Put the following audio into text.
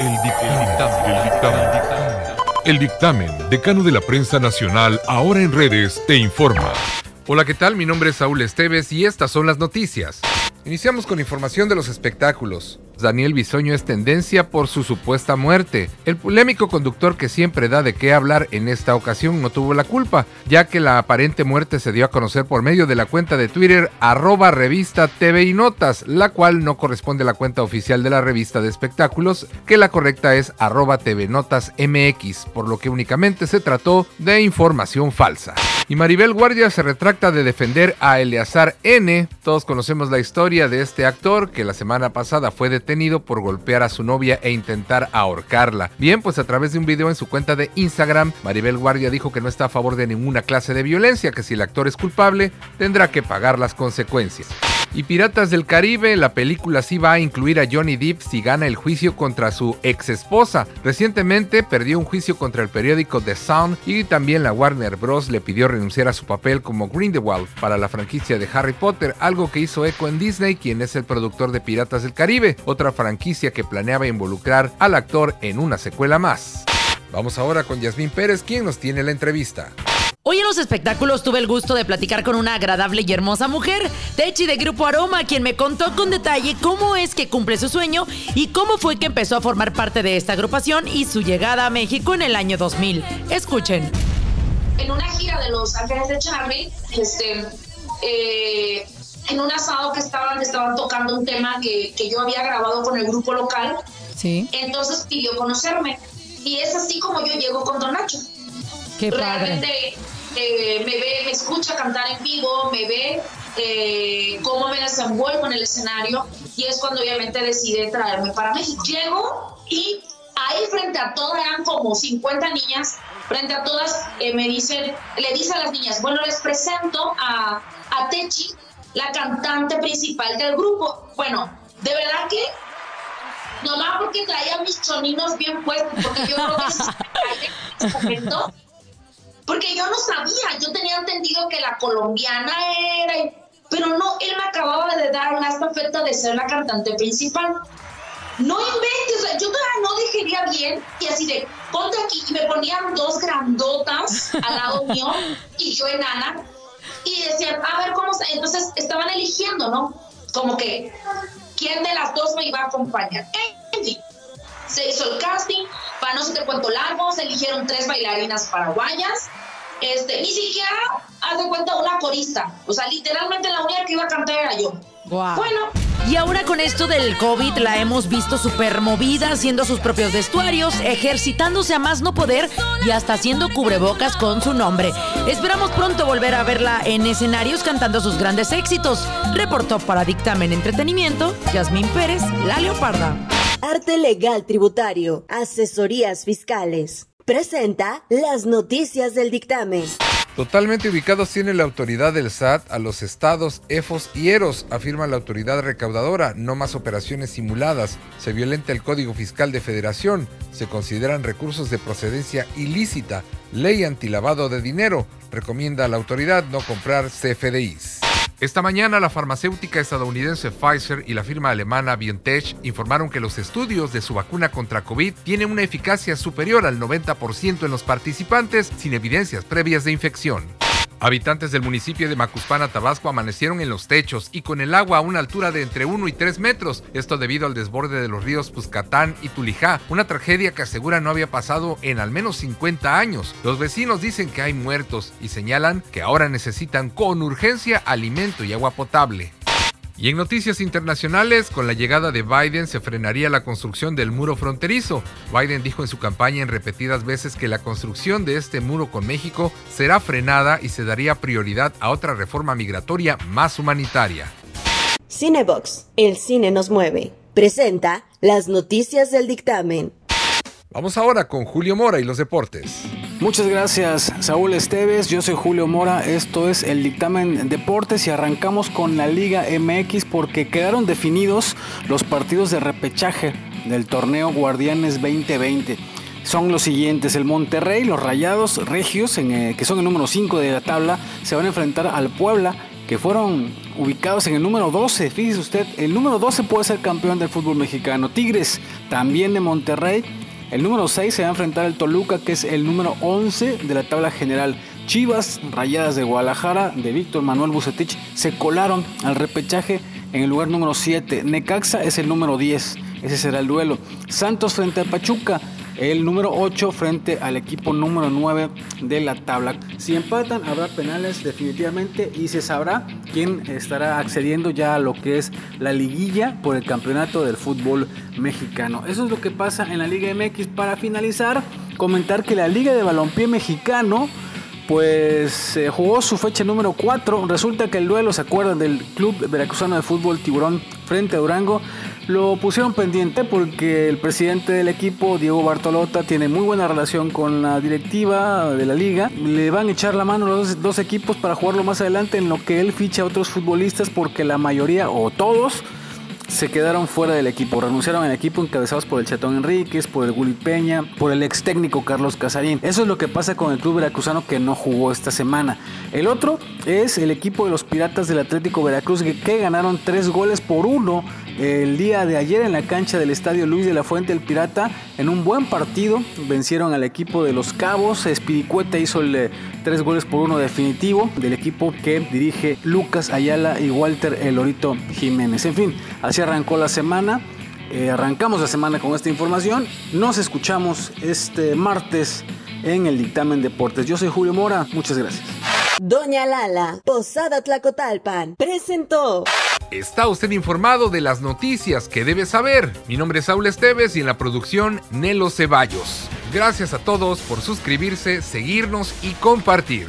El dictamen. El dictamen. Decano de la prensa nacional, ahora en redes, te informa. Hola, ¿qué tal? Mi nombre es Saúl Esteves y estas son las noticias. Iniciamos con información de los espectáculos. Daniel Bisoño es tendencia por su supuesta muerte. El polémico conductor que siempre da de qué hablar en esta ocasión no tuvo la culpa, ya que la aparente muerte se dio a conocer por medio de la cuenta de Twitter arroba revista TV y Notas, la cual no corresponde a la cuenta oficial de la revista de espectáculos, que la correcta es arroba TV Notas MX, por lo que únicamente se trató de información falsa. Y Maribel Guardia se retracta de defender a Eleazar N. Todos conocemos la historia de este actor que la semana pasada fue detenido por golpear a su novia e intentar ahorcarla. Bien, pues a través de un video en su cuenta de Instagram, Maribel Guardia dijo que no está a favor de ninguna clase de violencia, que si el actor es culpable, tendrá que pagar las consecuencias. Y Piratas del Caribe, la película sí va a incluir a Johnny Depp si gana el juicio contra su ex esposa. Recientemente perdió un juicio contra el periódico The Sun y también la Warner Bros. le pidió renunciar a su papel como Grindelwald para la franquicia de Harry Potter, algo que hizo eco en Disney, quien es el productor de Piratas del Caribe, otra franquicia que planeaba involucrar al actor en una secuela más. Vamos ahora con Yasmín Pérez, quien nos tiene la entrevista. Los espectáculos tuve el gusto de platicar con una agradable y hermosa mujer, Techi de Grupo Aroma, quien me contó con detalle cómo es que cumple su sueño y cómo fue que empezó a formar parte de esta agrupación y su llegada a México en el año 2000. Escuchen. En una gira de Los Ángeles de Charlie, este, eh, en un asado que estaban, estaban tocando un tema que, que yo había grabado con el grupo local, Sí. entonces pidió conocerme. Y es así como yo llego con Don Nacho. Qué realmente eh, me ve, me escucha cantar en vivo, me ve eh, cómo me desenvuelvo en el escenario y es cuando obviamente decide traerme para México. Llego y ahí frente a todas, eran como 50 niñas, frente a todas eh, me dicen, le dice a las niñas, bueno, les presento a, a Techi, la cantante principal del grupo. Bueno, de verdad que nomás porque traía mis choninos bien puestos, porque yo creo que en momento porque yo no sabía, yo tenía entendido que la colombiana era, pero no, él me acababa de dar una estafeta de ser la cantante principal. No inventes, o sea, yo todavía no digería bien y así de, ponte aquí, y me ponían dos grandotas al lado mío y yo enana y decían, a ver cómo se, entonces estaban eligiendo, ¿no? Como que, ¿quién de las dos me iba a acompañar? En fin, se hizo el casting, para no se te cuento largo, se eligieron tres bailarinas paraguayas, este, ni siquiera, haz de cuenta, una corista, o sea, literalmente la única que iba a cantar era yo. Guau. Bueno, Y ahora con esto del COVID la hemos visto súper movida, haciendo sus propios vestuarios, ejercitándose a más no poder y hasta haciendo cubrebocas con su nombre. Esperamos pronto volver a verla en escenarios cantando sus grandes éxitos. Reportó para Dictamen Entretenimiento, Yasmín Pérez, La Leoparda. Arte Legal Tributario, Asesorías Fiscales. Presenta las noticias del dictamen. Totalmente ubicados tiene la autoridad del SAT a los estados, EFOS y EROS, afirma la autoridad recaudadora. No más operaciones simuladas. Se violenta el Código Fiscal de Federación. Se consideran recursos de procedencia ilícita. Ley antilavado de dinero. Recomienda a la autoridad no comprar CFDIs. Esta mañana la farmacéutica estadounidense Pfizer y la firma alemana BioNTech informaron que los estudios de su vacuna contra COVID tienen una eficacia superior al 90% en los participantes sin evidencias previas de infección. Habitantes del municipio de Macuspana, Tabasco, amanecieron en los techos y con el agua a una altura de entre 1 y 3 metros. Esto debido al desborde de los ríos Puscatán y Tulijá, una tragedia que asegura no había pasado en al menos 50 años. Los vecinos dicen que hay muertos y señalan que ahora necesitan con urgencia alimento y agua potable. Y en noticias internacionales, con la llegada de Biden se frenaría la construcción del muro fronterizo. Biden dijo en su campaña en repetidas veces que la construcción de este muro con México será frenada y se daría prioridad a otra reforma migratoria más humanitaria. Cinebox, el cine nos mueve. Presenta las noticias del dictamen. Vamos ahora con Julio Mora y los deportes. Muchas gracias, Saúl Esteves. Yo soy Julio Mora. Esto es el dictamen Deportes y arrancamos con la Liga MX porque quedaron definidos los partidos de repechaje del torneo Guardianes 2020. Son los siguientes: el Monterrey, los Rayados Regios, eh, que son el número 5 de la tabla, se van a enfrentar al Puebla que fueron ubicados en el número 12. Fíjese usted, el número 12 puede ser campeón del fútbol mexicano. Tigres, también de Monterrey. El número 6 se va a enfrentar al Toluca, que es el número 11 de la tabla general. Chivas, Rayadas de Guadalajara, de Víctor Manuel Bucetich, se colaron al repechaje en el lugar número 7. Necaxa es el número 10. Ese será el duelo. Santos frente a Pachuca el número 8 frente al equipo número 9 de la tabla. Si empatan habrá penales definitivamente y se sabrá quién estará accediendo ya a lo que es la liguilla por el campeonato del fútbol mexicano. Eso es lo que pasa en la Liga MX. Para finalizar, comentar que la Liga de Balompié Mexicano pues jugó su fecha número 4. Resulta que el duelo, ¿se acuerdan del Club Veracruzano de Fútbol Tiburón frente a Durango? Lo pusieron pendiente porque el presidente del equipo, Diego Bartolota, tiene muy buena relación con la directiva de la liga. Le van a echar la mano los dos equipos para jugarlo más adelante en lo que él ficha a otros futbolistas porque la mayoría o todos se quedaron fuera del equipo. Renunciaron al equipo encabezados por el Chatón Enríquez, por el Gulli Peña, por el ex técnico Carlos Casarín. Eso es lo que pasa con el club veracruzano que no jugó esta semana. El otro es el equipo de los Piratas del Atlético Veracruz que ganaron tres goles por uno el día de ayer en la cancha del estadio Luis de la Fuente el Pirata en un buen partido vencieron al equipo de los Cabos. Espiricueta hizo el eh, tres goles por uno definitivo del equipo que dirige Lucas Ayala y Walter Elorito Jiménez. En fin así arrancó la semana. Eh, arrancamos la semana con esta información. Nos escuchamos este martes en el dictamen deportes. Yo soy Julio Mora. Muchas gracias. Doña Lala, Posada Tlacotalpan, presentó. Está usted informado de las noticias que debe saber. Mi nombre es Saúl Esteves y en la producción Nelo Ceballos. Gracias a todos por suscribirse, seguirnos y compartir.